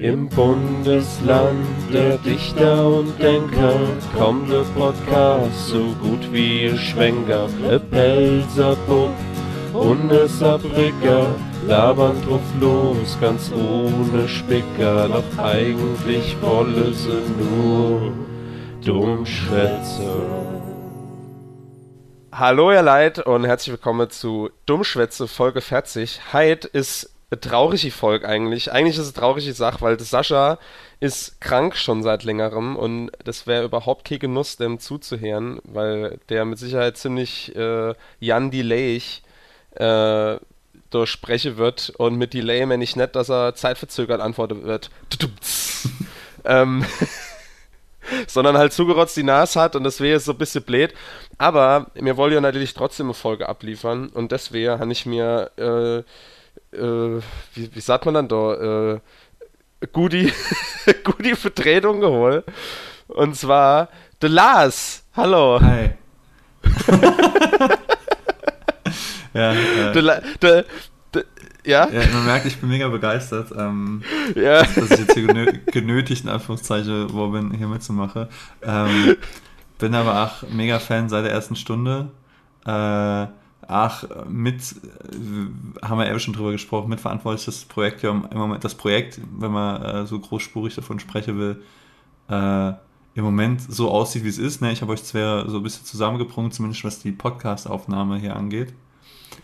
Im Bundesland der Dichter und Denker kommt der Podcast so gut wie ein Schwenker. E Pelzer Bub und e labern drauf los, ganz ohne Spicker. Doch eigentlich wolle sie nur Dummschwätze. Hallo ihr Leid und herzlich willkommen zu Dummschwätze Folge 40. Heid ist traurige Folge eigentlich. Eigentlich ist es eine traurige Sache, weil Sascha ist krank schon seit längerem und das wäre überhaupt kein Genuss, dem zuzuhören, weil der mit Sicherheit ziemlich äh, Jan Delayig äh, durchsprechen wird und mit Delay meine ich nicht, dass er zeitverzögert antworten wird. ähm, sondern halt zugerotzt die Nase hat und das wäre so ein bisschen blöd. Aber mir wollen ja natürlich trotzdem eine Folge abliefern und deswegen habe ich mir äh, äh, wie, wie sagt man dann da, äh, Goodie, Goodie Vertretung geholt. Und zwar The Lars. Hallo. Hi. ja, äh, the, the, the, ja? ja, man merkt, ich bin mega begeistert, ähm, ja. dass, dass ich jetzt hier genö genötigt, in Anführungszeichen, wo bin, hier mitzumachen. Ähm, bin aber auch mega Fan seit der ersten Stunde. Äh, Ach, mit, äh, haben wir eben schon drüber gesprochen, mitverantwortlich das Projekt ja im Moment, das Projekt, wenn man äh, so großspurig davon sprechen will, äh, im Moment so aussieht, wie es ist. Ne? Ich habe euch zwar so ein bisschen zusammengebrungen, zumindest was die Podcast-Aufnahme hier angeht.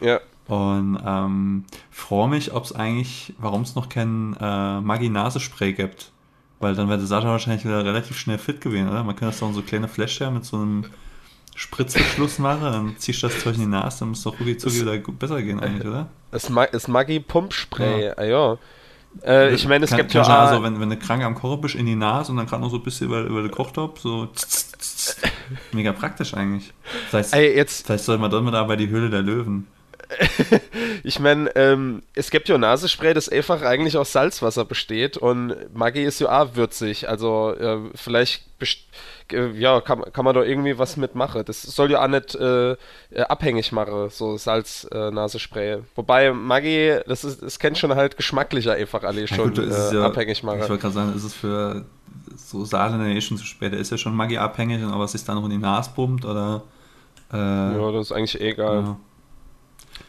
Ja. Und ähm, freue mich, ob es eigentlich, warum es noch kein äh, Maggi-Nase-Spray gibt. Weil dann wäre der Sascha wahrscheinlich wieder relativ schnell fit gewesen, oder? Man könnte das doch so kleine Fläschchen mit so einem Spritzverschluss mache, dann ziehst du das Zeug in die Nase, dann muss es doch rucki zucki wieder besser gehen eigentlich, oder? Das, Ma das Maggi Pumpspray, ja. Ah, ja. Äh, ich meine, es kann, gibt ja auch... Also, wenn, wenn du krank am Kochen bist, in die Nase und dann gerade noch so ein bisschen über, über den Kochtopf, so... Mega praktisch eigentlich. Vielleicht, Ey, jetzt, vielleicht soll man dann mal da bei die Höhle der Löwen. ich meine, ähm, es gibt ja Nasespray, das einfach eigentlich aus Salzwasser besteht und Maggi ist ja auch würzig, also äh, vielleicht äh, ja, kann, kann man doch irgendwie was mitmachen. Das soll ja auch nicht äh, äh abhängig machen, so Salz-Nasespray. Äh, Wobei Maggi, das ist, das kennt schon halt geschmacklicher einfach alle schon gut, ja, abhängig machen. Ich wollte gerade sagen, ist es für so Saale eh schon zu spät. Der ist ja schon Maggi abhängig, aber was sich da noch in die Nase pumpt oder. Äh, ja, das ist eigentlich egal. Ja.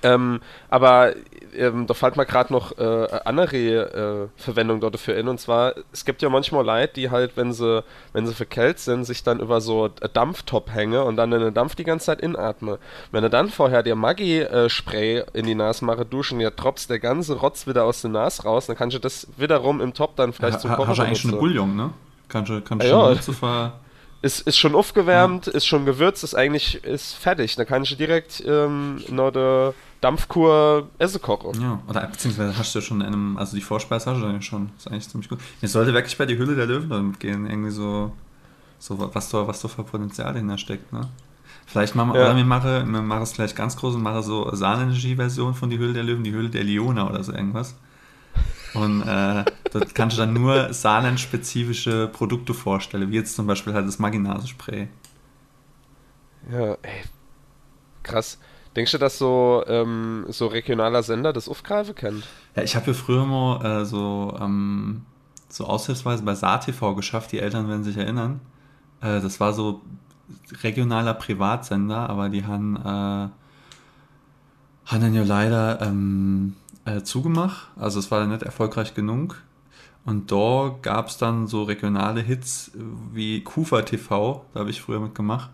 Ähm, aber ähm, da fällt mir gerade noch äh, andere äh, Verwendung dort dafür in. Und zwar, es gibt ja manchmal Leute, die halt, wenn sie, wenn sie verkältet sind, sich dann über so Dampftop hängen und dann den Dampf die ganze Zeit inatmen. Wenn du dann vorher dir Maggi-Spray in die Nase mache, duschen, ja tropft der ganze Rotz wieder aus der Nase raus, dann kannst du das wiederum im Top dann vielleicht ja, zum Kochen Hast du eigentlich schon eine Bouillon, ne? Kannst du, kannst du ja, schon ja ist, ist schon aufgewärmt, ja. ist schon gewürzt, ist eigentlich ist fertig. Da kann ich direkt ähm, noch der Dampfkur Essen kochen. Ja, oder beziehungsweise hast du ja schon in einem, also die Vorspeise hast du ja schon. Ist eigentlich ziemlich gut. Jetzt sollte wirklich bei die Hülle der Löwen damit gehen, irgendwie so, so was da, was da für Potenzial hinter steckt, ne? Vielleicht machen wir, ja. oder wir machen, wir machen es gleich ganz groß und machen so Sahnenergie-Version von die Hülle der Löwen, die Hülle der Leona oder so irgendwas. Und äh, dort kannst du dann nur sahnenspezifische Produkte vorstellen, wie jetzt zum Beispiel halt das Maginase-Spray. Ja, ey. Krass. Denkst du, dass so, ähm, so regionaler Sender das aufgreifen können? Ja, ich habe ja früher mal äh, so, ähm, so aushilfsweise bei SaarTV geschafft, die Eltern werden sich erinnern. Äh, das war so regionaler Privatsender, aber die haben, äh, haben dann ja leider ähm, äh, zugemacht. Also es war dann nicht erfolgreich genug. Und da gab es dann so regionale Hits wie Kufa TV, da habe ich früher mitgemacht,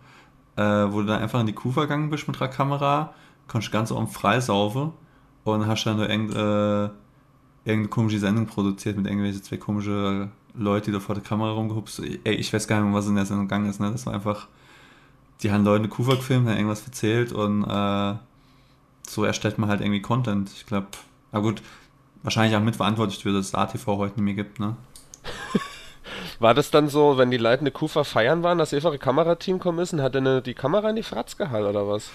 äh, wo du dann einfach in die Kufa gegangen bist mit der Kamera, kannst ganz oben freisaufen und hast dann nur irgend, äh, irgendeine komische Sendung produziert mit irgendwelchen zwei komische Leute, die da vor der Kamera rumgehupst. Ey, ich weiß gar nicht mehr, was in der Sendung gegangen ist. Ne? Das war einfach, die haben Leute eine Kufa gefilmt, haben irgendwas erzählt und äh, so erstellt man halt irgendwie Content. Ich glaube, na gut, wahrscheinlich auch mitverantwortlich für das ATV heute nicht mehr gibt, ne? War das dann so, wenn die Leute eine Kufa feiern waren, dass einfach ein Kamerateam kommen ist und hat dann die Kamera in die Fratz gehalten oder was?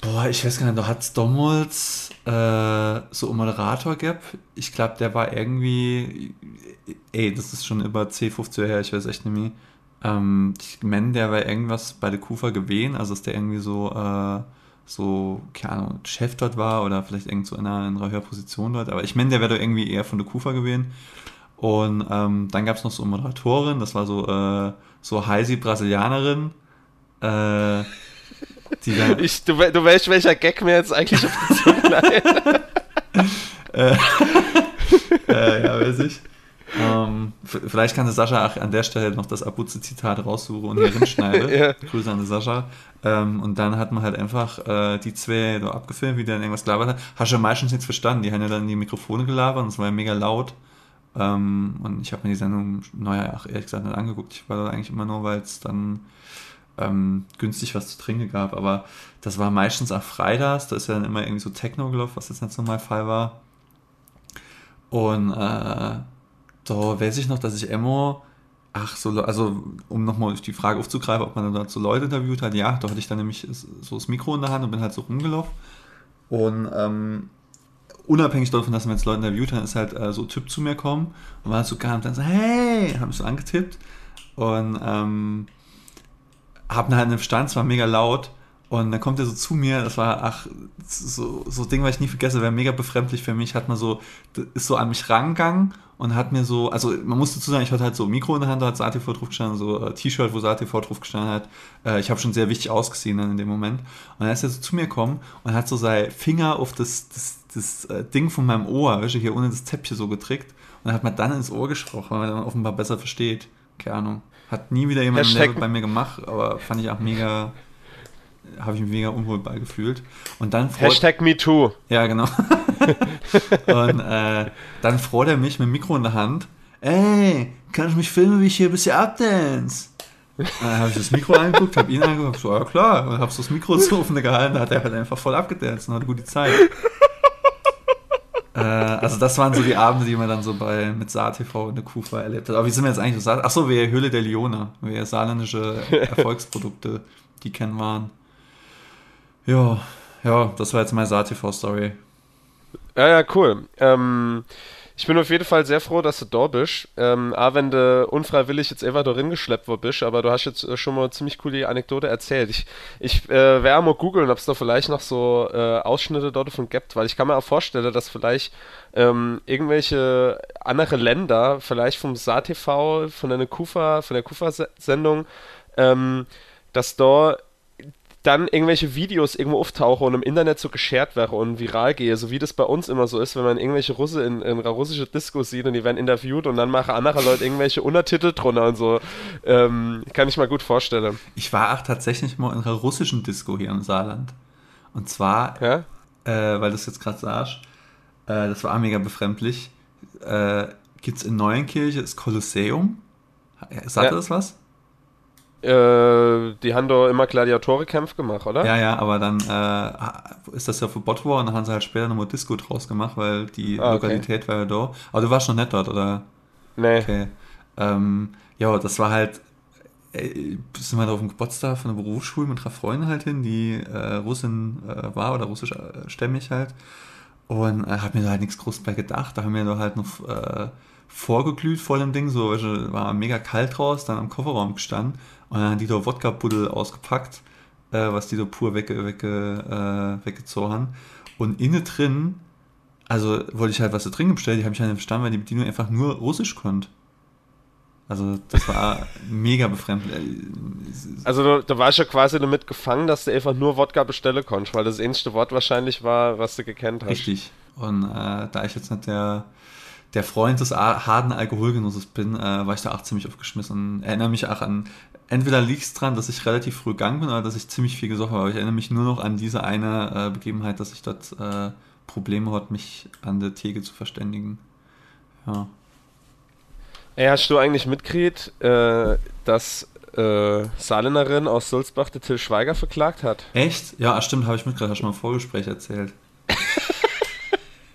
Boah, ich weiß gar nicht, da hat es damals äh, so einen Moderator gehabt. Ich glaube, der war irgendwie, ey, das ist schon über 10, 15 Jahre her, ich weiß echt nicht mehr. Ähm, ich meine, der war irgendwas bei der Kufa gewesen, also ist der irgendwie so, äh, so, keine Ahnung, Chef dort war oder vielleicht irgend so in einer, in einer höheren Position dort. Aber ich meine, der wäre doch irgendwie eher von der Kufa gewesen. Und ähm, dann gab es noch so eine Moderatorin, das war so, äh, so Heisi Brasilianerin. Äh, die dann, ich, du, du weißt, welcher Gag mir jetzt eigentlich auf die Zunge äh, äh, ja, weiß ich. Ähm, vielleicht kann Sascha auch an der Stelle noch das Abuze-Zitat raussuchen und hier hinschneiden. ja. Grüße an Sascha. Ähm, und dann hat man halt einfach äh, die zwei so abgefilmt, wie der dann irgendwas gelabert hat. Hast du ja meistens nichts verstanden. Die haben ja dann die Mikrofone gelabert und es war ja mega laut. Ähm, und ich habe mir die Sendung, naja, auch ehrlich gesagt nicht angeguckt. Ich war da eigentlich immer nur, weil es dann ähm, günstig was zu trinken gab. Aber das war meistens auch freitags. Da ist ja dann immer irgendwie so Techno gelaufen, was jetzt nicht so mein Fall war. Und äh, da weiß ich noch, dass ich immer, ach so, also um nochmal die Frage aufzugreifen, ob man dann dazu Leute interviewt hat, ja, da hatte ich dann nämlich so das Mikro in der Hand und bin halt so rumgelaufen. Und ähm, unabhängig davon, dass man jetzt Leute interviewt hat, ist halt äh, so ein Typ zu mir kommen und war halt so gar und dann so, hey, habe ich so angetippt und ähm, hab halt einen Stand, es war mega laut und dann kommt er so zu mir, das war, ach, so, so Ding, was ich nie vergesse, wäre mega befremdlich für mich, hat man so, ist so an mich rangegangen und hat mir so, also man musste zu sagen, ich hatte halt so ein Mikro in der Hand, da hat SATV drauf gestanden, so äh, T-Shirt, wo SATV drauf gestanden hat. Äh, ich habe schon sehr wichtig ausgesehen dann in dem Moment. Und dann ist er so zu mir gekommen und hat so seinen Finger auf das, das, das äh, Ding von meinem Ohr, weißt du, hier ohne das Zäpfchen so getrickt. Und dann hat man dann ins Ohr gesprochen, weil man dann offenbar besser versteht. Keine Ahnung. Hat nie wieder jemand bei mir gemacht, aber fand ich auch mega habe ich mich mega unwohl bei gefühlt. Und dann freut, Hashtag MeToo. Ja, genau. und äh, dann freut er mich mit dem Mikro in der Hand. Ey, kann ich mich filmen, wie ich hier ein bisschen abdance? Dann habe ich das Mikro angeguckt, habe ihn angeguckt, so, ja klar, und habe so das Mikro zu offene gehalten, da hat er halt einfach voll abgedanced und hatte gute Zeit. äh, also das waren so die Abende, die man dann so bei mit Saar TV in der Kufa erlebt hat. Aber wie sind wir jetzt eigentlich so? Achso, wir Höhle der Lione, wir saarländische Erfolgsprodukte, die kennen waren. Ja, ja, das war jetzt meine SaTV-Story. Ja, ja, cool. Ähm, ich bin auf jeden Fall sehr froh, dass du da bist. Ähm, auch wenn du unfreiwillig jetzt einfach darin geschleppt worden bist, aber du hast jetzt äh, schon mal eine ziemlich coole Anekdote erzählt. Ich, ich äh, werde mal googeln, ob es da vielleicht noch so äh, Ausschnitte dort davon gibt, weil ich kann mir auch vorstellen, dass vielleicht ähm, irgendwelche andere Länder, vielleicht vom SaTV, von der Kufa, von der Kufa-Sendung, ähm, dass da dann irgendwelche Videos irgendwo auftauchen und im Internet so geshared werden und viral gehe, so wie das bei uns immer so ist, wenn man irgendwelche Russe in, in einer russischen Disco sieht und die werden interviewt und dann machen andere Leute irgendwelche Untertitel drunter und so. Ähm, kann ich mal gut vorstellen. Ich war auch tatsächlich mal in einer russischen Disco hier im Saarland. Und zwar, ja? äh, weil du es jetzt gerade sagst, äh, das war mega befremdlich, äh, gibt es in Neuenkirche das Kolosseum. Sagt ja. das was? Äh, die haben doch immer Gladiatorenkämpfe gemacht, oder? Ja, ja, aber dann äh, ist das ja verbot worden und dann haben sie halt später nochmal Disco draus gemacht, weil die ah, okay. Lokalität war ja da. Aber du warst noch nicht dort, oder? Nee. Okay. Ähm, ja, das war halt, ey, sind wir da auf dem Geburtstag von der Berufsschule mit einer Freundin halt hin, die äh, Russin äh, war oder russischstämmig äh, halt. Und äh, hab mir da halt nichts groß bei gedacht. Da haben wir da halt noch äh, vorgeglüht vor dem Ding, so war mega kalt raus, dann am Kofferraum gestanden und dann haben die da Wodka-Puddel ausgepackt, äh, was die da pur wegge, wegge, äh, weggezogen haben. Und innen drin, also wollte ich halt was zu trinken bestellen, die habe ich halt nicht verstanden, weil die Bedienung einfach nur Russisch konnte. Also das war mega befremdlich. Also du, du warst ja quasi damit gefangen, dass du einfach nur Wodka bestellen konntest, weil das ähnlichste Wort wahrscheinlich war, was du gekannt hast. Richtig. Und äh, da ich jetzt nicht der der Freund des harten Alkoholgenusses bin, äh, war ich da auch ziemlich aufgeschmissen. Erinnere mich auch an, entweder liegt es dran, dass ich relativ früh gegangen bin oder dass ich ziemlich viel gesoffen habe. Aber ich erinnere mich nur noch an diese eine äh, Begebenheit, dass ich dort äh, Probleme hatte, mich an der Theke zu verständigen. Ja. Ey, hast du eigentlich mitgekriegt, äh, dass äh, Saarländerin aus Sulzbach der Till Schweiger verklagt hat? Echt? Ja, stimmt, habe ich mitgekriegt, hast du mal im Vorgespräch erzählt.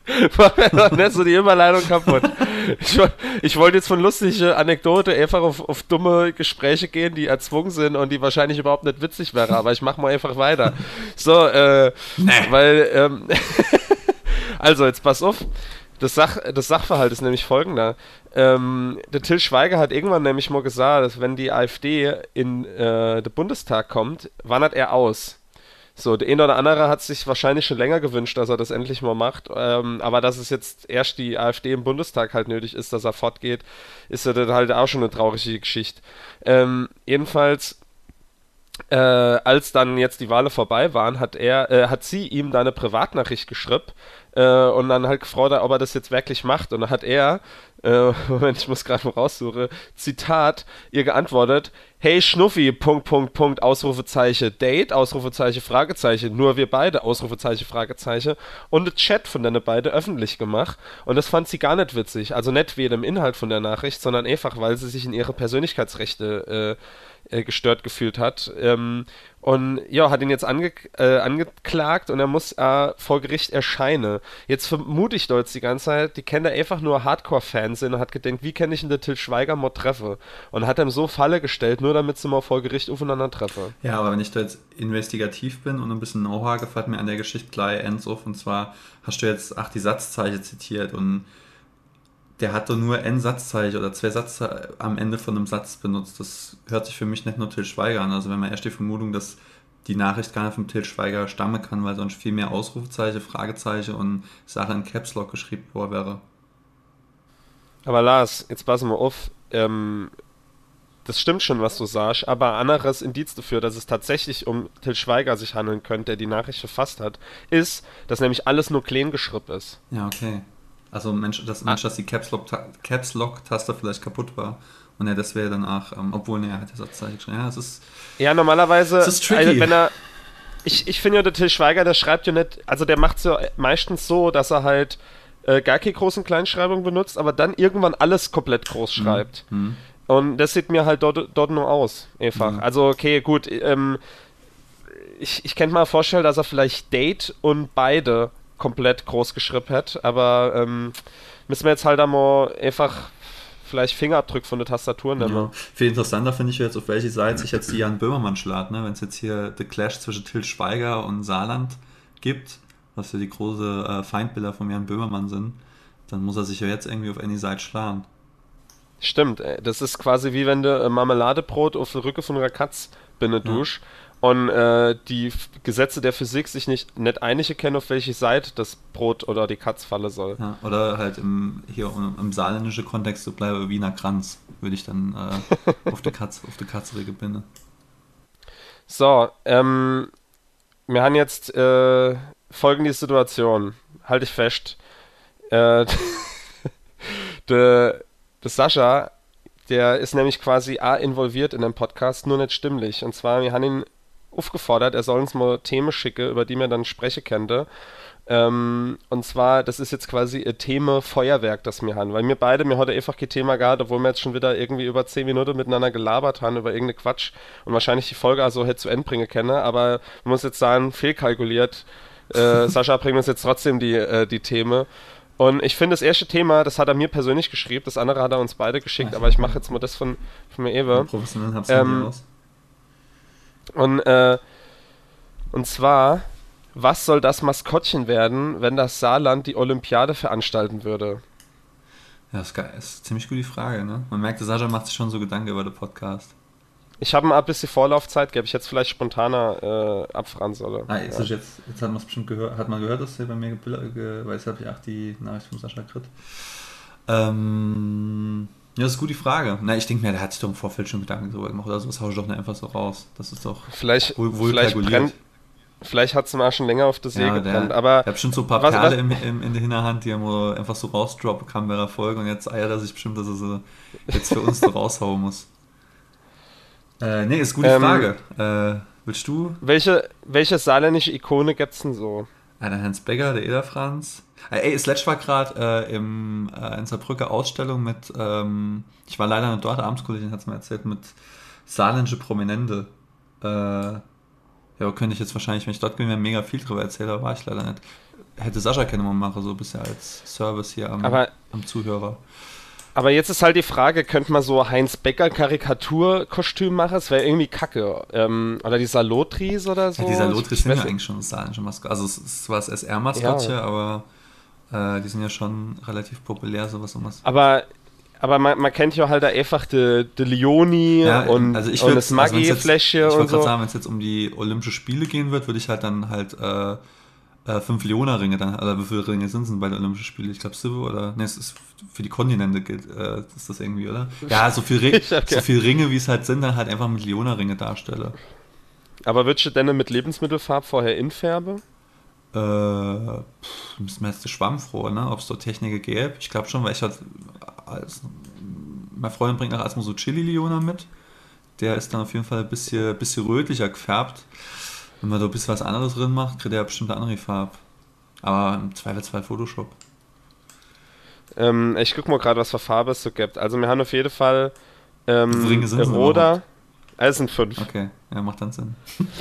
Nicht so die Überleitung kaputt. Ich, ich wollte jetzt von lustige Anekdote einfach auf, auf, dumme Gespräche gehen, die erzwungen sind und die wahrscheinlich überhaupt nicht witzig wären, aber ich mache mal einfach weiter. So, äh, nee. weil, ähm, also jetzt pass auf. Das, Sach, das Sachverhalt ist nämlich folgender. Ähm, der Till Schweiger hat irgendwann nämlich mal gesagt, dass wenn die AfD in äh, den Bundestag kommt, wandert er aus. So, der eine oder andere hat sich wahrscheinlich schon länger gewünscht, dass er das endlich mal macht. Ähm, aber dass es jetzt erst die AfD im Bundestag halt nötig ist, dass er fortgeht, ist ja dann halt auch schon eine traurige Geschichte. Ähm, jedenfalls, äh, als dann jetzt die Wahlen vorbei waren, hat er, äh, hat sie ihm da eine Privatnachricht geschrieben äh, und dann halt gefragt, ob er das jetzt wirklich macht. Und dann hat er äh, Moment, ich muss gerade mal raussuchen, Zitat, ihr geantwortet, hey Schnuffi, Punkt, Punkt, Punkt, Ausrufezeichen, Date, Ausrufezeichen, Fragezeichen, nur wir beide, Ausrufezeichen, Fragezeichen und ein Chat von deine beide öffentlich gemacht und das fand sie gar nicht witzig, also nicht wegen dem Inhalt von der Nachricht, sondern einfach, weil sie sich in ihre Persönlichkeitsrechte äh, gestört gefühlt hat ähm, und ja, hat ihn jetzt ange äh, angeklagt und er muss äh, vor Gericht erscheinen. Jetzt vermute ich dort die ganze Zeit, die kennt er einfach nur Hardcore-Fans sind und hat gedacht, wie kann ich denn der Till Schweiger mal treffe? Und hat ihm so Falle gestellt, nur damit sie mal vor Gericht aufeinander treffe. Ja, aber wenn ich da jetzt investigativ bin und ein bisschen Know-how gefällt mir an der Geschichte gleich ends auf und zwar hast du jetzt, ach, die Satzzeichen zitiert und der hat doch nur ein Satzzeichen oder zwei Sätze am Ende von einem Satz benutzt. Das hört sich für mich nicht nur Till Schweiger an. Also wenn man erst die Vermutung, dass die Nachricht gar nicht vom Till Schweiger stammen kann, weil sonst viel mehr Ausrufezeichen, Fragezeichen und Sachen in Caps Lock geschrieben worden wäre. Aber Lars, jetzt pass mal auf. Ähm, das stimmt schon, was du sagst, aber ein anderes Indiz dafür, dass es tatsächlich um Till Schweiger sich handeln könnte, der die Nachricht verfasst hat, ist, dass nämlich alles nur klein geschrieben ist. Ja, okay. Also Mensch, das, Mensch, dass die Caps Lock-Taste vielleicht kaputt war. Und ja, das wäre dann auch, ähm, obwohl, ne, er hat ja Satzzeichen geschrieben. Ja, es ist. Ja, normalerweise, es ist tricky. Also, wenn er. Ich, ich finde ja, der Till Schweiger, der schreibt ja nicht, also der macht es ja meistens so, dass er halt äh, gar keine großen Kleinschreibungen benutzt, aber dann irgendwann alles komplett groß mhm. schreibt. Mhm. Und das sieht mir halt dort, dort nur aus, einfach. Mhm. Also, okay, gut, ähm, ich, ich könnte mal vorstellen, dass er vielleicht Date und beide komplett groß geschrieben hat, aber ähm, müssen wir jetzt halt einmal einfach vielleicht Fingerabdruck von der Tastatur nehmen. Ja. Viel interessanter finde ich jetzt, auf welche Seite sich jetzt die Jan Böhmermann schlägt, ne? wenn es jetzt hier The Clash zwischen Till Schweiger und Saarland gibt, was ja die große äh, Feindbilder von Jan Böhmermann sind, dann muss er sich ja jetzt irgendwie auf any Seite schlagen. Stimmt, das ist quasi wie wenn du äh, Marmeladebrot auf der Rücke von einer Katz binne dusch. Ja und äh, die Gesetze der Physik sich nicht, nicht einig erkennen, auf welche Seite das Brot oder die Katz fallen soll. Ja, oder halt im, hier im saarländischen Kontext so bleibe Wiener Kranz, würde ich dann äh, auf die Katz, auf die Katzrege. So, ähm, wir haben jetzt äh, folgende Situation. Halte ich fest. Äh, der, der Sascha, der ist nämlich quasi A involviert in dem Podcast, nur nicht stimmlich. Und zwar, wir haben ihn aufgefordert, er soll uns mal Themen schicken, über die wir dann sprechen könnte. Ähm, und zwar, das ist jetzt quasi ein Thema Feuerwerk, das wir haben. Weil wir beide, mir heute einfach kein Thema gehabt, obwohl wir jetzt schon wieder irgendwie über 10 Minuten miteinander gelabert haben über irgendeine Quatsch und wahrscheinlich die Folge also hätte zu Ende bringen können. Aber man muss jetzt sagen, fehlkalkuliert. Äh, Sascha bringt uns jetzt trotzdem die, äh, die Themen. Und ich finde, das erste Thema, das hat er mir persönlich geschrieben, das andere hat er uns beide geschickt, aber ich mache jetzt mal das von, von mir Ewe. Professionell hab's ähm, aus. Und, äh, und zwar, was soll das Maskottchen werden, wenn das Saarland die Olympiade veranstalten würde? Ja, das ist, geil. das ist eine ziemlich gute Frage, ne? Man merkt, Sascha macht sich schon so Gedanken über den Podcast. Ich habe ein bisschen Vorlaufzeit, gäbe ich jetzt vielleicht spontaner äh, abfragen soll. Ah, ist ja. jetzt, jetzt hat man es bestimmt gehört, hat man gehört, dass er bei mir weil jetzt habe ich auch die Nachricht von Sascha gekriegt. Ähm, ja, das ist gut die Frage. Na, ich denke mir, der hat sich doch im Vorfeld schon Gedanken darüber gemacht oder so. Das haue ich doch nicht einfach so raus. Das ist doch vielleicht, wohl, wohl vielleicht kalkuliert. vielleicht hat es mal schon länger auf der See ja, gebrannt, aber... Ich habe schon so ein paar was, Perle was, im, im, in der Hinterhand, die er einfach so rausdroppen kann bei der Folge und jetzt eiert er sich bestimmt, dass er sie jetzt für uns so raushauen muss. Äh, nee, ist eine gute ähm, Frage. Äh, willst du? Welche, welche saarländische Ikone gibt es denn so? Einer Hans Becker, der Eder Franz. Äh, ey, Sledge war gerade äh, im, äh, in Saarbrücker Ausstellung mit, ähm, ich war leider nicht dort, Abendskolllegin hat es mir erzählt, mit saarländische Prominente. Äh, ja, könnte ich jetzt wahrscheinlich, wenn ich dort bin, mega viel drüber erzählen, aber war ich leider nicht. Hätte Sascha keine mal machen, so bisher als Service hier am, aber, am Zuhörer. Aber jetzt ist halt die Frage, könnte man so Heinz Becker Karikaturkostüm machen? Das wäre irgendwie kacke. Ähm, oder die Salotris oder so? Ja, die Salotris sind ja eigentlich schon das saarländische Maskottchen. Also es ist zwar das SR-Maskottchen, ja. aber äh, die sind ja schon relativ populär, sowas. sowas. Aber aber man, man kennt ja halt einfach die, die Leoni Ja, und, also ich und würd- das also wenn's jetzt- Maggi-Fläschchen Ich und wollte gerade so. sagen, wenn es jetzt um die Olympische Spiele gehen wird, würde ich halt dann halt äh, äh, fünf Leona-Ringe dann, oder wie viele Ringe sind es denn bei den Olympischen Spielen? Ich glaube sieben oder, ne, es ist für die Kontinente gilt, äh, ist das irgendwie, oder? Ja, so viel, Ri Ich hab so viel Ringe, wie es halt sind, dann halt einfach mit Leona-Ringe darstelle. Aber würdest du denn mit Lebensmittelfarb vorher infärben? Äh, pff, müssen wir jetzt schwammfroh, ne? Ob es dort Technik gäbe. Ich glaube schon, weil ich halt als, meine Freundin bringt auch erstmal so Chili-Leona mit. Der ist dann auf jeden Fall ein bisschen, bisschen rötlicher gefärbt. Wenn man da ein bisschen was anderes drin macht, kriegt er bestimmt eine andere Farbe. Aber im Zweifelsfall Photoshop. Ähm, ich guck mal gerade, was für Farbe es so gibt. Also wir haben auf jeden Fall ähm, Ringe denn roter. Ah, Es sind fünf. Okay, ja, macht dann Sinn.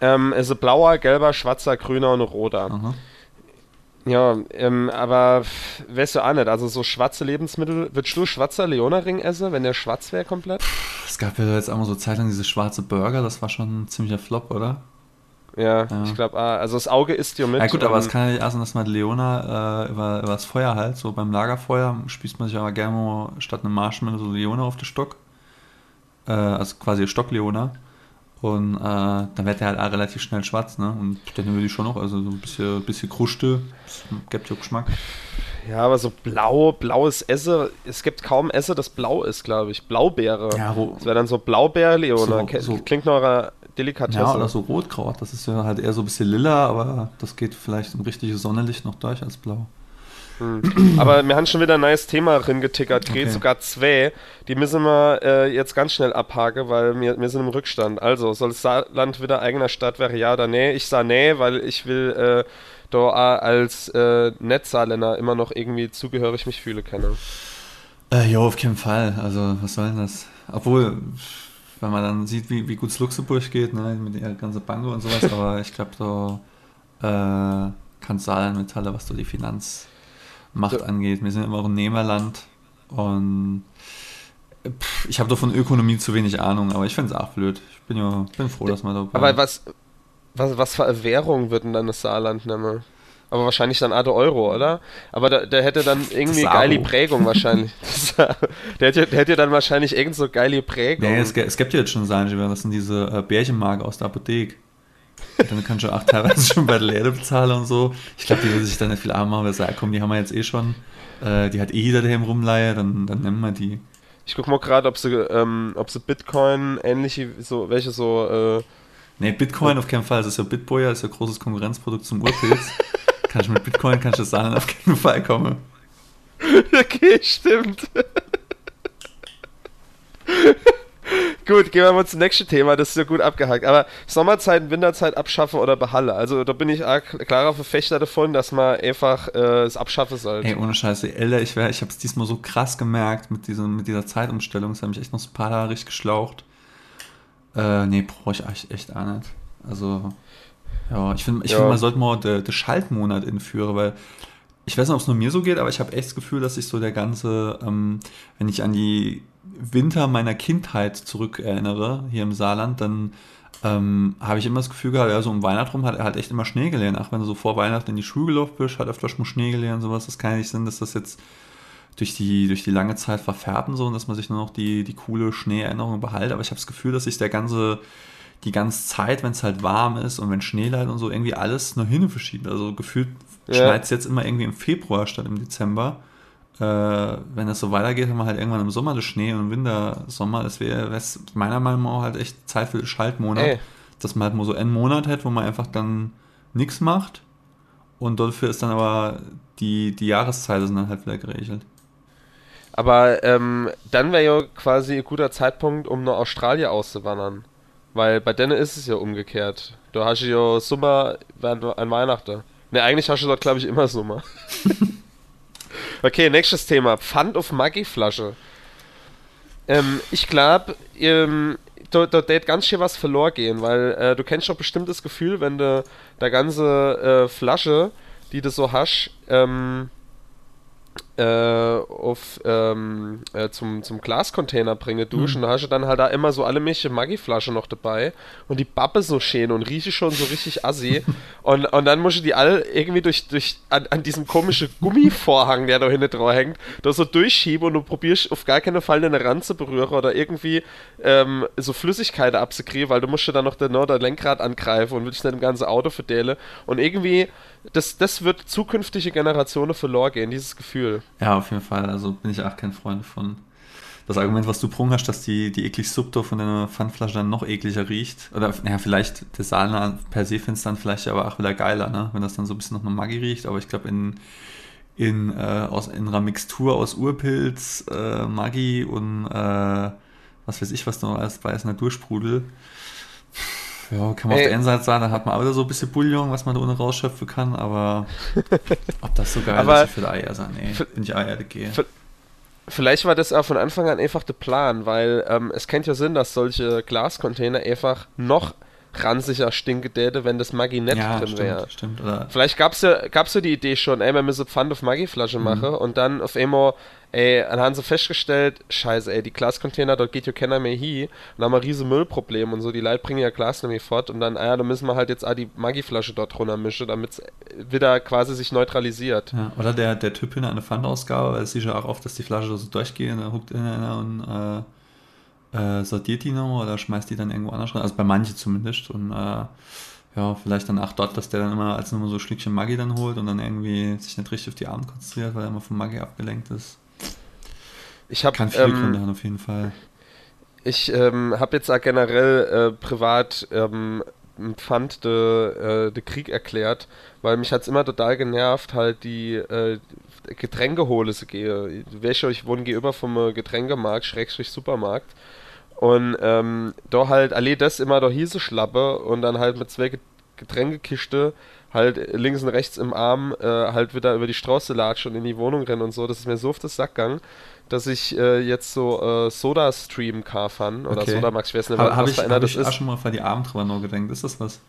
Ähm, es ist blauer, gelber, schwarzer, grüner und roter. Aha. Ja, ähm, aber weißt du auch nicht. Also so schwarze Lebensmittel. Würdest du schwarzer Leona-Ring essen, wenn der schwarz wäre komplett? Es gab ja jetzt einmal so Zeit lang diese schwarze Burger, das war schon ein ziemlicher Flop, oder? Ja, Ja. ich glaube, ah, also das Auge isst dir mit. Ja gut, aber es kann ja nicht sein, dass man Leona äh, über, über das Feuer halt, so beim Lagerfeuer spießt man sich aber gerne mal statt einem Marshmallow so Leona auf den Stock. Äh, also quasi Stock-Leona. Und äh, dann wird der halt auch relativ schnell schwarz, ne? Und dann würde ich schon noch, also so ein bisschen, bisschen Kruste, das gibt ja Geschmack. Ja, aber so blau, blaues Esse, es gibt kaum Esse, das blau ist, glaube ich. Blaubeere. Ja, ro Das wäre dann so Blaubeer-Leona. So- Ke- so- Klingt nach einer Delikatesse. ja, oder so Rotkraut, das ist ja halt eher so ein bisschen lila, aber das geht vielleicht im richtigen Sonnenlicht noch durch als blau. Aber wir haben schon wieder ein neues Thema drin getickert. Geht Okay. sogar zwei. Die müssen wir äh, jetzt ganz schnell abhaken, weil wir, wir sind im Rückstand. Also, soll das Saarland wieder eigener Stadt wäre, ja oder nee? Ich sag nee, weil ich will äh, da als äh, Netzsaarländer immer noch irgendwie zugehörig mich fühle können. Äh, jo, auf keinen Fall. Also, was soll denn das? Obwohl, wenn man dann sieht, wie, wie gut es Luxemburg geht, ne, mit der ganzen Banco und sowas, aber ich glaube, da äh, kann Saarland mit Halle, was so die Finanzmacht Ja. angeht. Wir sind immer auch ein Nehmerland und pff, ich habe doch von Ökonomie zu wenig Ahnung, aber ich finde es auch blöd. Ich bin ja bin froh, dass man da. Aber was, was, was für eine Währung wird denn dann das Saarland nehmen? Aber wahrscheinlich dann Ade Euro, oder? Aber da, der hätte dann irgendwie geile Prägung wahrscheinlich. der, hätte, der hätte dann wahrscheinlich irgend so geile Prägung. Nee, es, es gibt ja jetzt schon Sanjiver, das sind diese äh, Bärchenmarke aus der Apotheke. Dann kannst du auch teilweise schon bei der Lehre bezahlen und so. Ich glaube, die will sich dann nicht viel arm machen, weil sagen, komm, die haben wir jetzt eh schon. Äh, die hat eh jeder daheim rumleihe, dann, dann nehmen wir die. Ich guck mal gerade, ob sie, ähm, ob sie Bitcoin ähnliche, so, welche so, äh, Nee, Bitcoin auf keinen Fall. Das ist ja Bitboyer, das ist ja großes Konkurrenzprodukt zum Urpilz. kannst du mit Bitcoin, kannst du das Saarland auf keinen Fall kommen. okay, stimmt. gut, gehen wir mal zum nächsten Thema, das ist ja gut abgehakt. Aber Sommerzeit, Winterzeit abschaffen oder behalle. Also da bin ich klarer Verfechter davon, dass man einfach äh, es abschaffen sollte. Ey, ohne Scheiße, älter ich wäre, ich habe es diesmal so krass gemerkt mit, diesem, mit dieser Zeitumstellung. Das hat mich echt noch so ein paar Jahre richtig geschlaucht. Äh, nee, brauche ich echt, echt auch nicht. Also, ja, ich finde, ich Ja. find, man sollte mal den den Schaltmonat inführen, weil ich weiß nicht, ob es nur mir so geht, aber ich habe echt das Gefühl, dass sich so der ganze, ähm, wenn ich an die Winter meiner Kindheit zurückerinnere, hier im Saarland, dann ähm, habe ich immer das Gefühl gehabt, ja, so um Weihnachten rum hat er halt echt immer Schnee gelernt. Auch wenn du so vor Weihnachten in die Schule gelaufen bist, hat öfter schon Schnee gelernt, sowas. Das kann ja nicht sein, dass das jetzt durch die, durch die lange Zeit verfärbt und so und dass man sich nur noch die, die coole Schneeerinnerung behält. Aber ich habe das Gefühl, dass sich der ganze, die ganze Zeit, wenn es halt warm ist und wenn Schnee leidet und so, irgendwie alles nur hin verschiebt. Also gefühlt Ja. schneit es jetzt immer irgendwie im Februar statt im Dezember. Äh, wenn das so weitergeht, haben wir halt irgendwann im Sommer das Schnee und im Winter Sommer. Das wäre meiner Meinung nach halt echt Zeit für den Schaltmonat. Ey. Dass man halt mal so einen Monat hat, wo man einfach dann nichts macht. Und dafür ist dann aber die, die Jahreszeiten sind dann halt wieder geregelt. Aber ähm, dann wäre ja quasi ein guter Zeitpunkt, um nach Australien auszuwandern. Weil bei denen ist es ja umgekehrt. Da hast du ja Sommer während an Weihnachten. Ne, eigentlich hast du dort, glaube ich, immer Sommer. okay, nächstes Thema. Pfand auf Maggi-Flasche. Ähm, ich glaube, ähm, da wird ganz schön was verloren gehen, weil äh, du kennst doch bestimmt das Gefühl, wenn du der ganze äh, Flasche, die du so hast, ähm, äh, auf, ähm, äh, zum, zum Glascontainer bringe, duschen, mhm. da hast du dann halt da immer so alle mögliche Maggi-Flaschen noch dabei und die Bappe so schön und rieche schon so richtig assi. und, und dann musst du die alle irgendwie durch, durch an, an diesem komischen Gummivorhang, der da hinten drauf hängt, da so durchschieben und du probierst auf gar keinen Fall eine Ranze berühren oder irgendwie ähm, so Flüssigkeit abzukriegen, weil du musst ja dann noch den, no, der Lenkrad angreifen und willst nicht im ganzen Auto verdelen. Und irgendwie das, das wird zukünftige Generationen verloren gehen, dieses Gefühl. Ja, auf jeden Fall. Also bin ich auch kein Freund von. Das Argument, was du prung hast, dass die, die eklig Subto von deiner Pfandflasche dann noch ekliger riecht. Oder, naja, vielleicht, der Sahne per se findest dann vielleicht aber auch wieder geiler, ne? Wenn das dann so ein bisschen noch nach Maggi riecht. Aber ich glaube, in, in, äh, in einer Mixtur aus Urpilz, äh, Maggi und äh, was weiß ich, was noch alles bei ist, Natursprudel. Ja, kann man Ey. auf der einen Seite sagen, da hat man auch wieder so ein bisschen Bouillon, was man da ohne rausschöpfen kann, aber ob das so geil aber ist für die Eier sein, nee, bin ich Eier gehe. Vielleicht war das auch von Anfang an einfach der Plan, weil ähm, es kennt ja Sinn, dass solche Glascontainer einfach noch ranziger stinke wenn das Maggi nicht ja, drin wäre. Stimmt, Vielleicht gab es ja, gab's ja die Idee schon, ey, wir müssen Pfand auf Maggi-Flasche mhm. machen und dann auf einmal ey, dann haben sie festgestellt, scheiße, ey, die Glascontainer, dort geht ja keiner mehr hin. Und dann haben wir riesen Müllproblem und so, die Leute bringen ja Glas nämlich fort und dann, ah ja, dann müssen wir halt jetzt auch die Maggi-Flasche dort runter mischen, damit es wieder quasi sich neutralisiert. Ja, oder der, der Typ in einer Pfandausgabe, es sieht ja auch oft, dass die Flasche so durchgeht und dann huckt einer und äh, äh, sortiert die noch oder schmeißt die dann irgendwo anders rein, also bei manchen zumindest und äh, ja, vielleicht dann auch dort, dass der dann immer als nur so ein Schlückchen Maggi dann holt und dann irgendwie sich nicht richtig auf die Arme konzentriert, weil er immer vom Maggi abgelenkt ist. Ich hab, Kann viele ähm, Gründe haben, auf jeden Fall. Ich ähm, habe jetzt auch generell äh, privat ähm, Pfand de, äh, de Krieg erklärt, weil mich hat es immer total genervt, halt die äh, Getränkehole zu gehen. Welche ich wohne gegenüber vom Getränkemarkt, Schrägstrich Supermarkt. Und ähm, da halt alle das immer da hieße schlappe und dann halt mit zwei Getränkekiste halt links und rechts im Arm äh, halt wieder über die Straße latsche und in die Wohnung rennen und so. Das ist mir so auf das Sack gegangen dass ich äh, jetzt so äh, Soda Stream Car fahren oder okay. Soda Max, ich weiß nicht, hab was ich, hab das ich ist. auch schon mal für die Abend drüber nur gedacht. Ist das was?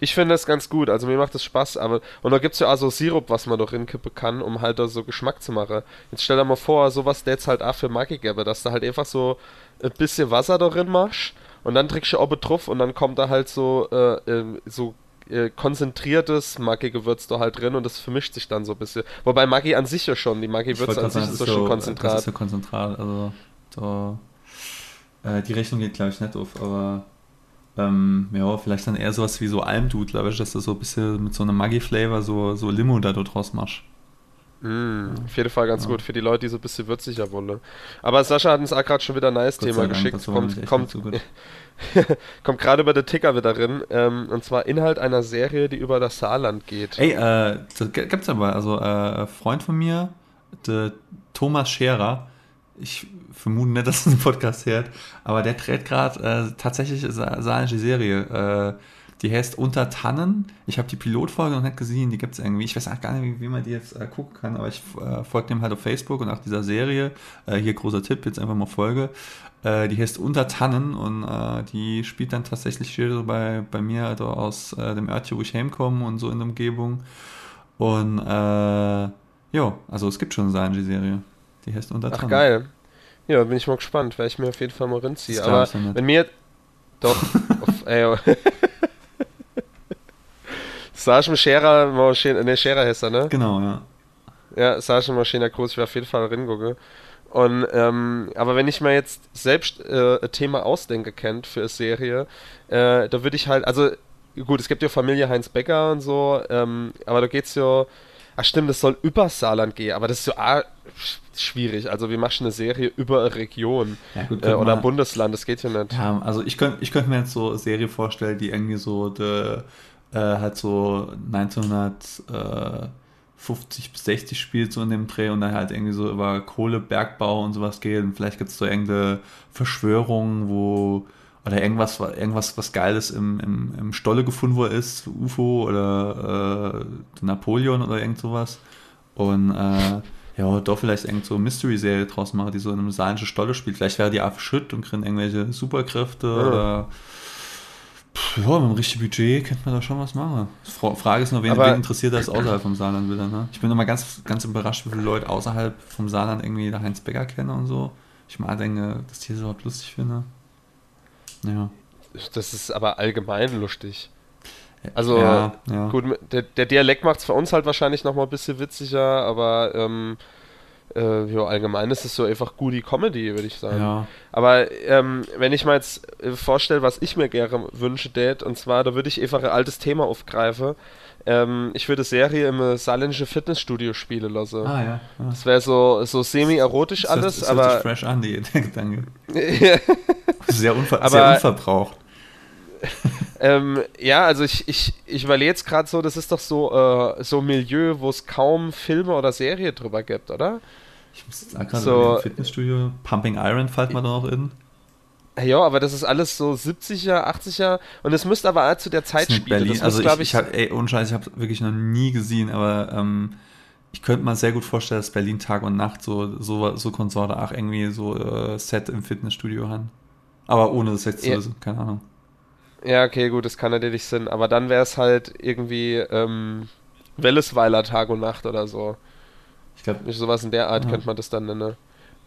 Ich finde das ganz gut, also mir macht das Spaß, aber und da gibt es ja auch so Sirup, was man doch hinkippen kann, um halt da so Geschmack zu machen. Jetzt stell dir mal vor, sowas jetzt halt auch für Maggi gäbe, dass du halt einfach so ein bisschen Wasser darin machst und dann trinkst du oben drauf und dann kommt da halt so, äh, ähm, so äh, konzentriertes Maggi-Gewürz da halt drin und das vermischt sich dann so ein bisschen. Wobei Maggi an sich ja schon, die Maggi-Gewürze an sich ist ja schon Konzentrat. Das ist ja Konzentrat, also da, äh, die Rechnung geht glaube ich nicht auf, aber ähm, ja, vielleicht dann eher sowas wie so Almdud, glaube ich, dass du so ein bisschen mit so einem Maggi-Flavor so, so Limo da draus machst. Mm, auf jeden Fall ganz ja. gut für die Leute, die so ein bisschen würziger wollen. Aber Sascha hat uns auch gerade schon wieder ein nice Thema geschickt. Kommt, kommt, Kommt gerade über den Ticker wieder drin. Ähm, und zwar Inhalt einer Serie, die über das Saarland geht. Ey, äh, das gibt's aber. Also, äh, Freund von mir, der Thomas Scherer, ich vermute nicht, dass er einen Podcast hört, aber der dreht gerade äh, tatsächlich saarländische Serie. Äh, die heißt Unter Tannen. Ich habe die Pilotfolge noch nicht gesehen, die gibt es irgendwie. Ich weiß auch gar nicht, wie, wie man die jetzt äh, gucken kann, aber ich äh, folge dem halt auf Facebook und auch dieser Serie. Äh, hier großer Tipp, jetzt einfach mal Folge. Äh, die heißt Unter Tannen und die spielt dann tatsächlich hier bei, bei mir also aus dem Örtchen, wo ich heimkomme und so in der Umgebung. Und ja, also es gibt schon eine Sanji-Serie. Die heißt Unter. Ach geil. Ja, bin ich mal gespannt, weil ich mir auf jeden Fall mal rinziehe. Aber wenn mir. Doch, auf, ey, Sascha Scherer, ne, Scherer heißt er, ne? Genau, ja. Ja, Sascha Maschiner Groß, ich will auf jeden Fall reingucken. Und, ähm, aber wenn ich mir jetzt selbst äh, ein Thema ausdenke, kennt für eine Serie, äh, da würde ich halt, also gut, es gibt ja Familie Heinz Becker und so, ähm, aber da geht's ja, ach stimmt, das soll über Saarland gehen, aber das ist so ah, schwierig. Also wie machst du eine Serie über eine Region ja, gut, äh, oder ein Bundesland, das geht ja nicht. Ja, also ich könnte ich könnt mir jetzt so eine Serie vorstellen, die irgendwie so de, äh, halt so 1950 bis 60 spielt, so in dem Dreh und dann halt irgendwie so über Kohlebergbau und sowas geht. Und vielleicht gibt es so irgendeine Verschwörung, wo oder irgendwas, irgendwas was Geiles im, im, im Stolle gefunden worden ist, UFO oder äh, Napoleon oder irgend sowas. Und äh, ja, doch vielleicht irgend so Mystery-Serie draus machen, die so in einem saarischen Stolle spielt. Vielleicht wäre die auch Schritt und kriegen irgendwelche Superkräfte ja. oder Ja, mit einem richtigen Budget könnte man da schon was machen. Fra- Frage ist nur, wen, wen interessiert das außerhalb vom Saarland wieder, ne? Ich bin immer ganz, ganz überrascht, wie viele Leute außerhalb vom Saarland irgendwie Heinz Becker kennen und so. Ich mal denke, dass die das überhaupt lustig finde. Ja. Das ist aber allgemein lustig. Also, ja, ja. Gut, der, der Dialekt macht es für uns halt wahrscheinlich nochmal ein bisschen witziger, aber ähm, äh, ja, allgemein ist es so einfach gute Comedy, würde ich sagen. Ja. Aber ähm, wenn ich mal jetzt äh, vorstelle, was ich mir gerne wünsche, Dad, und zwar, da würde ich einfach ein altes Thema aufgreifen. Ähm, ich würde Serie im saarländischen Fitnessstudio spielen lassen. Ah, ja. ja. Das wäre so, so semi-erotisch Das alles, das aber. fresh an, die, der Gedanke. Sehr, unver Aber- sehr unverbraucht. Ähm, ja, also ich, ich, ich überlege jetzt gerade so, das ist doch so, äh, so ein Milieu, wo es kaum Filme oder Serie drüber gibt, oder? Ich muss jetzt gerade So- Fitnessstudio. Pumping Iron fällt mir da noch in. Ja, aber das ist alles so 70er, 80er und es müsste aber auch zu der Zeit spielen. Berlin. Das also muss, ich, glaub ich, hab, ey, ohne Scheiß, ich habe wirklich noch nie gesehen, aber ähm, ich könnte mir sehr gut vorstellen, dass Berlin Tag und Nacht so, so, so Konsorte auch irgendwie so äh, Set im Fitnessstudio haben. Aber ohne das jetzt Ja. zu wissen, keine Ahnung. Ja, okay, gut, das kann natürlich Sinn, aber dann wäre es halt irgendwie ähm, Wellesweiler Tag und Nacht oder so. Ich glaube, sowas in der Art Ja. könnte man das dann nennen.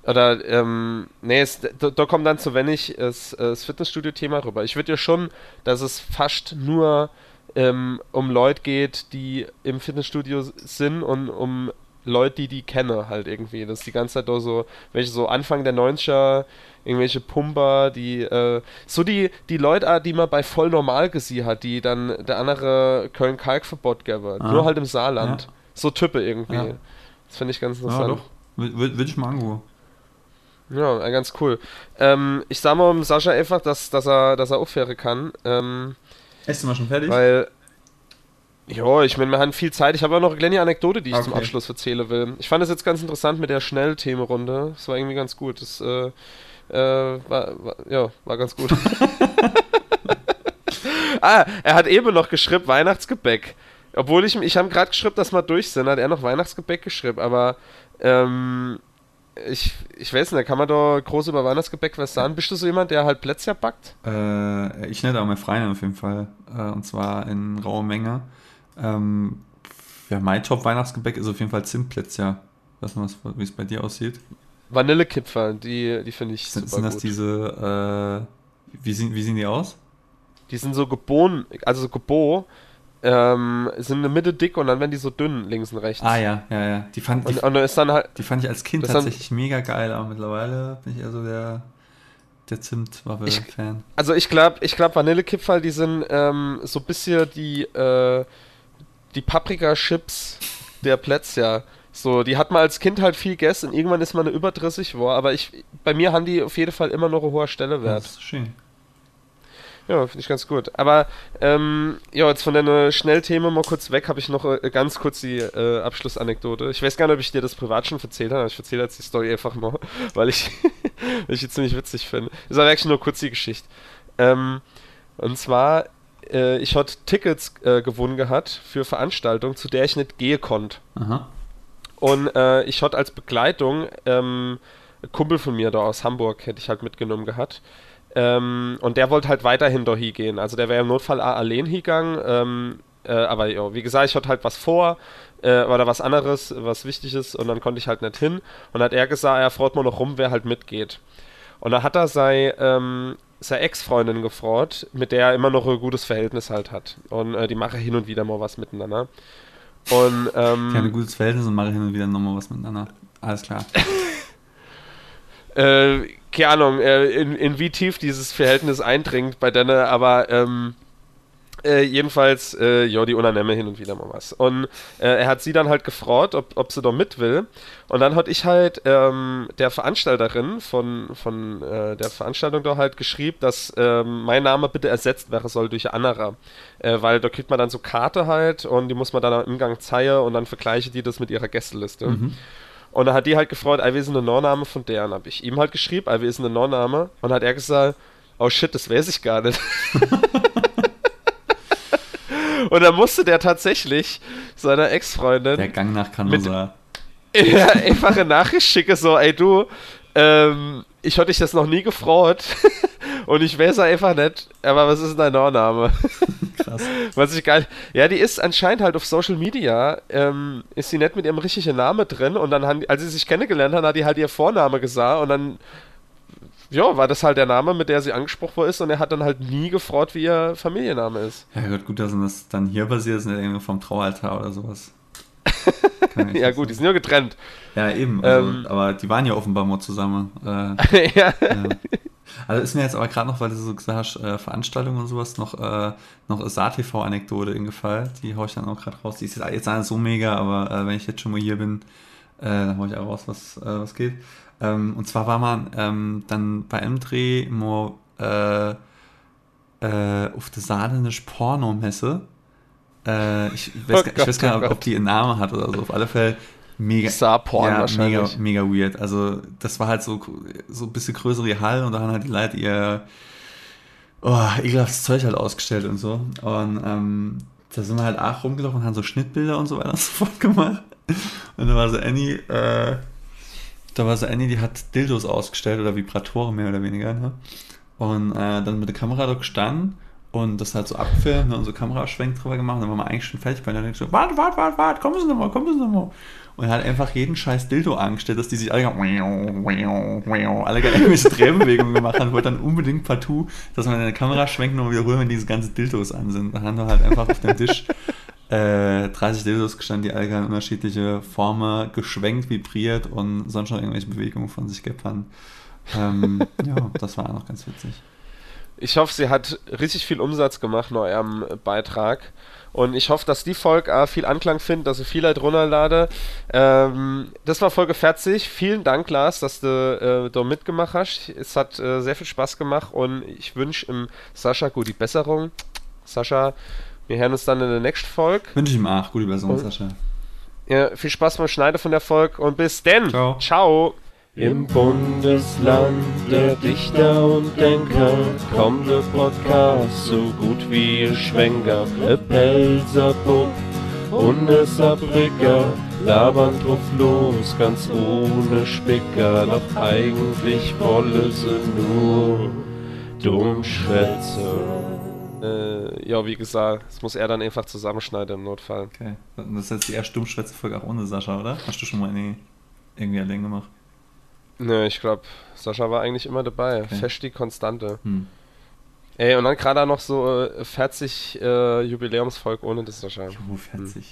Oder, ähm, nee, es, da, da kommt dann zu wenig das, das Fitnessstudio-Thema rüber. Ich würde ja schon, dass es fast nur ähm, um Leute geht, die im Fitnessstudio sind und um Leute, die die kennen halt irgendwie. Das ist die ganze Zeit da so, welche so Anfang der 90er, irgendwelche Pumper, die, äh, so die, die Leute, ah, die man bei voll normal gesehen hat, die dann der andere Köln-Kalk-Verbot gäbe. Ah. Nur halt im Saarland. Ja. So Type irgendwie. Ja. Das finde ich ganz ja, interessant. doch. Würde würd ich mal angucken. Ja, äh, ganz cool. Ähm, ich sag mal um Sascha einfach, dass, dass er, dass er aufhören kann. Ähm, Ist du mal schon fertig? weil, ja, ich meine, wir haben viel Zeit. Ich habe auch noch eine kleine Anekdote, die ich zum Okay. Abschluss erzählen will. Ich fand es jetzt ganz interessant mit der Schnellthemenrunde. Das war irgendwie ganz gut. Das äh, äh, war, war, ja, war ganz gut. ah, er hat eben noch geschrieben Weihnachtsgebäck. Obwohl ich, ich habe gerade geschrieben, dass wir durch sind, hat er noch Weihnachtsgebäck geschrieben, aber ähm, ich, ich weiß nicht, kann man da groß über Weihnachtsgebäck was sagen? Bist du so jemand, der halt Plätzchen backt? Äh, ich nenne auch mein Freund auf jeden Fall. Äh, und zwar in rauer Menge. Ähm, ja, mein Top-Weihnachtsgebäck ist auf jeden Fall Zimtplätzchen. Weißt du, was- wie es bei dir aussieht? Vanillekipferl, die, die finde ich Sind, super sind das gut. diese, äh, wie, sehen, wie sehen die aus? Die sind so gebohn, also so gebo, ähm, sind in der Mitte dick und dann werden die so dünn, links und rechts. Ah ja, ja, ja. Die fand, die, Und, und ist dann halt, die fand ich als Kind das dann- tatsächlich mega geil, aber mittlerweile bin ich eher so der, der Zimtwaffe-Fan. also ich glaube, ich glaube Vanillekipferl, die sind ähm, so ein bisschen die, äh, die Paprika-Chips der Plätzchen. So, die hat man als Kind halt viel gegessen und irgendwann ist man eine über 30 geworden, aber ich, bei mir haben die auf jeden Fall immer noch eine hohe Stelle wert. Das ist schön. Ja, finde ich ganz gut. Aber ähm, ja, jetzt von deiner Schnellthema mal kurz weg, habe ich noch äh, ganz kurz die äh, Abschlussanekdote. Ich weiß gar nicht, ob ich dir das privat schon erzählt habe, aber ich erzähle jetzt die Story einfach mal, weil ich, weil ich die ziemlich witzig finde. Ist aber wirklich nur kurz die Geschichte. Ähm, und zwar, äh, ich hatte Tickets äh, gewonnen gehabt für Veranstaltungen, zu der ich nicht gehen konnte. Aha. Und äh, ich hatte als Begleitung ähm, einen Kumpel von mir da aus Hamburg, hätte ich halt mitgenommen gehabt. Ähm, und der wollte halt weiterhin da hingehen. Also der wäre im Notfall allein hingegangen. Ähm, äh, aber ja, wie gesagt, ich hatte halt was vor äh, oder was anderes, was Wichtiges und dann konnte ich halt nicht hin. Und dann hat er gesagt, er freut mal noch rum, wer halt mitgeht. Und da hat er sei, ähm, seine Ex-Freundin gefreut, mit der er immer noch ein gutes Verhältnis halt hat. Und äh, die machen hin und wieder mal was miteinander. Und ähm, Ich habe ein gutes Verhältnis und mache hin und wieder nochmal was miteinander. Alles klar. äh, keine Ahnung, äh, in, in wie tief dieses Verhältnis eindringt bei Denne, aber ähm, äh, jedenfalls, äh, ja, die Unannehme hin und wieder mal was. Und äh, er hat sie dann halt gefragt, ob, ob sie da mit will. Und dann hat ich halt ähm, der Veranstalterin von, von äh, der Veranstaltung da halt geschrieben, dass ähm, mein Name bitte ersetzt werden soll durch anderer. Äh, weil da kriegt man dann so Karte halt und die muss man dann am Ingang zeigen und dann vergleiche die das mit ihrer Gästeliste. Und dann hat die halt gefreut, ey, wir sind ein Norname von der. Und hab ich ihm halt geschrieben, ey, wir sind ein Norname. Und hat er gesagt, oh shit, das weiß ich gar nicht. und dann musste der tatsächlich seiner Der Ex-Freundin Gang nach Canosa. ja, einfache Nachricht schicken, so, ey du, ähm, ich hatte dich das noch nie gefreut und ich weiß einfach nicht, aber was ist denn dein Nachname? Krass. Was ich geil. Ja, die ist anscheinend halt auf Social Media, ähm, ist sie nicht mit ihrem richtigen Namen drin und dann haben, als sie sich kennengelernt haben, hat die halt ihr Vorname gesagt und dann ja, war das halt der Name, mit der sie angesprochen ist und er hat dann halt nie gefreut, wie ihr Familienname ist. Ja gut, gut, dass das dann hier basiert ist, nicht irgendwie vom Traualtar oder sowas. ja gut, die sind ja getrennt. Ja, eben, also, ähm, aber die waren ja offenbar mal zusammen. Äh, ja. ja. Also ist mir jetzt aber gerade noch, weil du so gesagt hast, äh, Veranstaltungen und sowas, noch, äh, noch eine Saar-TV-Anekdote ingefallen. Die haue ich dann auch gerade raus. Die ist jetzt nicht so mega, aber äh, wenn ich jetzt schon mal hier bin, äh, dann haue ich auch raus, was, äh, was geht. Ähm, und zwar war man ähm, dann bei einem Dreh mal äh, äh, auf der Saarländische Pornomesse. Ich, weiß, oh ich weiß gar nicht, ob, ob, die einen Namen hat oder so. Auf alle Fälle mega, Saarporn ja, wahrscheinlich. mega, mega weird. Also das war halt so, so ein bisschen größere Hall und da haben halt die Leute ihr oh, ekelhaftes Zeug halt ausgestellt und so. Und ähm, da sind wir halt auch rumgelaufen und haben so Schnittbilder und so weiter und so fort gemacht. Und da war so Annie, äh, da war so eine, die hat Dildos ausgestellt oder Vibratoren mehr oder weniger. Ne? Und äh, dann mit der Kamera da gestanden und das halt so abgefilmt und so Kameraschwenk drüber gemacht. Dann waren wir eigentlich schon fertig bei der so, warte, warte, warte, warte, kommen Sie nochmal, kommen Sie nochmal. Und er hat einfach jeden scheiß Dildo angestellt, dass die sich alle alle irgendwelche Drehbewegungen gemacht haben. Wollte dann unbedingt partout, dass man in der Kamera schwenkt und wiederholen, wenn diese ganzen Dildos an sind. Dann haben wir halt einfach auf dem Tisch äh, 30 Dildos gestanden, die alle unterschiedliche Formen geschwenkt, vibriert und sonst noch irgendwelche Bewegungen von sich gepannt. Ähm, ja, das war auch noch ganz witzig. Ich hoffe, sie hat richtig viel Umsatz gemacht nach ihrem Beitrag. Und ich hoffe, dass die Folge auch viel Anklang findet, dass sie viel halt runterlade. Ähm, das war Folge 40. Vielen Dank, Lars, dass du äh, da mitgemacht hast. Es hat äh, sehr viel Spaß gemacht und ich wünsche im Sascha gute Besserung. Sascha, wir hören uns dann in der nächsten Folge. Wünsche ich ihm auch gute Besserung, Sascha. Ja, viel Spaß beim Schneiden von der Folge und bis denn. Ciao. Ciao. Im Bundesland der Dichter und Denker kommt der Podcast so gut wie ihr Schwenker. E Pelzerbub und e Saarbrücker labern drauf los, ganz ohne Spicker. Doch eigentlich wolle sie nur Dummschwätze. Äh, ja, wie gesagt, das muss er dann einfach zusammenschneiden im Notfall. Okay. Das ist jetzt die erste Dummschwätze-Folge auch ohne Sascha, oder? Hast du schon mal eine, irgendwie allein gemacht? Nö, ich glaube, Sascha war eigentlich immer dabei. Okay. Fest die Konstante. Hm. Ey, und dann gerade noch so äh, 40 äh, Jubiläumsfolge ohne das Sascha. Jo, 40. Hm.